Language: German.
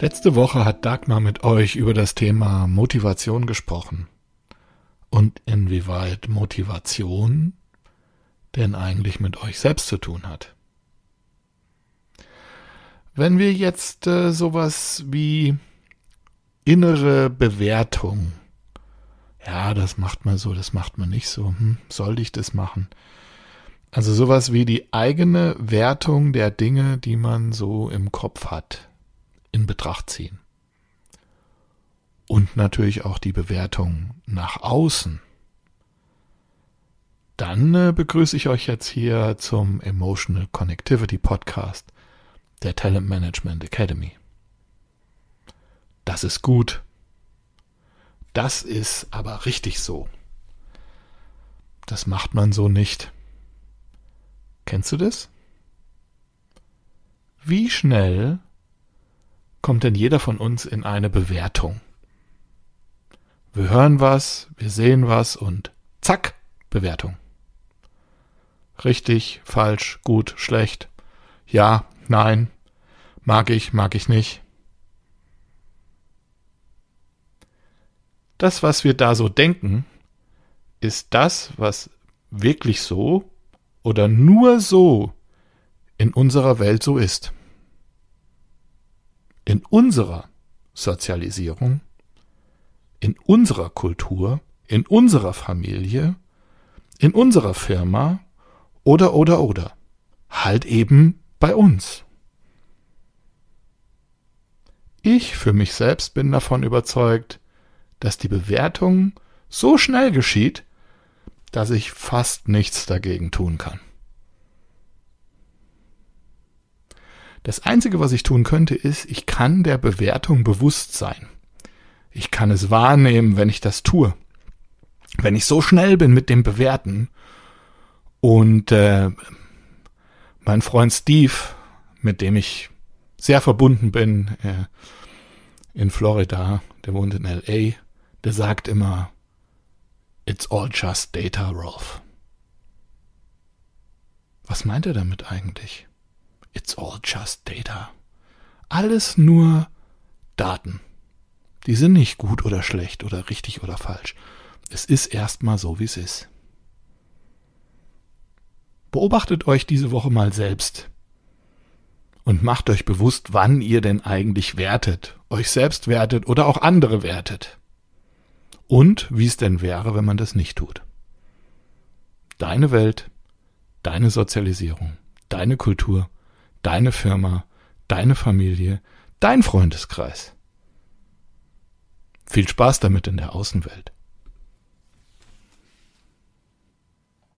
Letzte Woche hat Dagmar mit euch über das Thema Motivation gesprochen. Und inwieweit Motivation denn eigentlich mit euch selbst zu tun hat. Wenn wir jetzt äh, sowas wie innere Bewertung, ja, das macht man so, das macht man nicht so, hm, soll ich das machen? Also sowas wie die eigene Wertung der Dinge, die man so im Kopf hat, in Betracht ziehen. Und natürlich auch die Bewertung nach außen. Dann äh, begrüße ich euch jetzt hier zum Emotional Connectivity Podcast der Talent Management Academy. Das ist gut. Das ist aber richtig so. Das macht man so nicht. Kennst du das? Wie schnell kommt denn jeder von uns in eine Bewertung? Wir hören was, wir sehen was und zack, Bewertung. Richtig, falsch, gut, schlecht. Ja, nein. Mag ich, mag ich nicht. Das, was wir da so denken, ist das, was wirklich so oder nur so in unserer Welt so ist. In unserer Sozialisierung, in unserer Kultur, in unserer Familie, in unserer Firma oder oder oder. Halt eben bei uns. Ich für mich selbst bin davon überzeugt, dass die Bewertung so schnell geschieht, dass ich fast nichts dagegen tun kann. Das Einzige, was ich tun könnte, ist, ich kann der Bewertung bewusst sein. Ich kann es wahrnehmen, wenn ich das tue. Wenn ich so schnell bin mit dem Bewerten und äh, mein Freund Steve, mit dem ich sehr verbunden bin äh, in Florida, der wohnt in LA, der sagt immer, It's all just data, Rolf. Was meint er damit eigentlich? It's all just data. Alles nur Daten. Die sind nicht gut oder schlecht oder richtig oder falsch. Es ist erstmal so, wie es ist. Beobachtet euch diese Woche mal selbst und macht euch bewusst, wann ihr denn eigentlich wertet, euch selbst wertet oder auch andere wertet. Und wie es denn wäre, wenn man das nicht tut. Deine Welt, deine Sozialisierung, deine Kultur, deine Firma, deine Familie, dein Freundeskreis. Viel Spaß damit in der Außenwelt.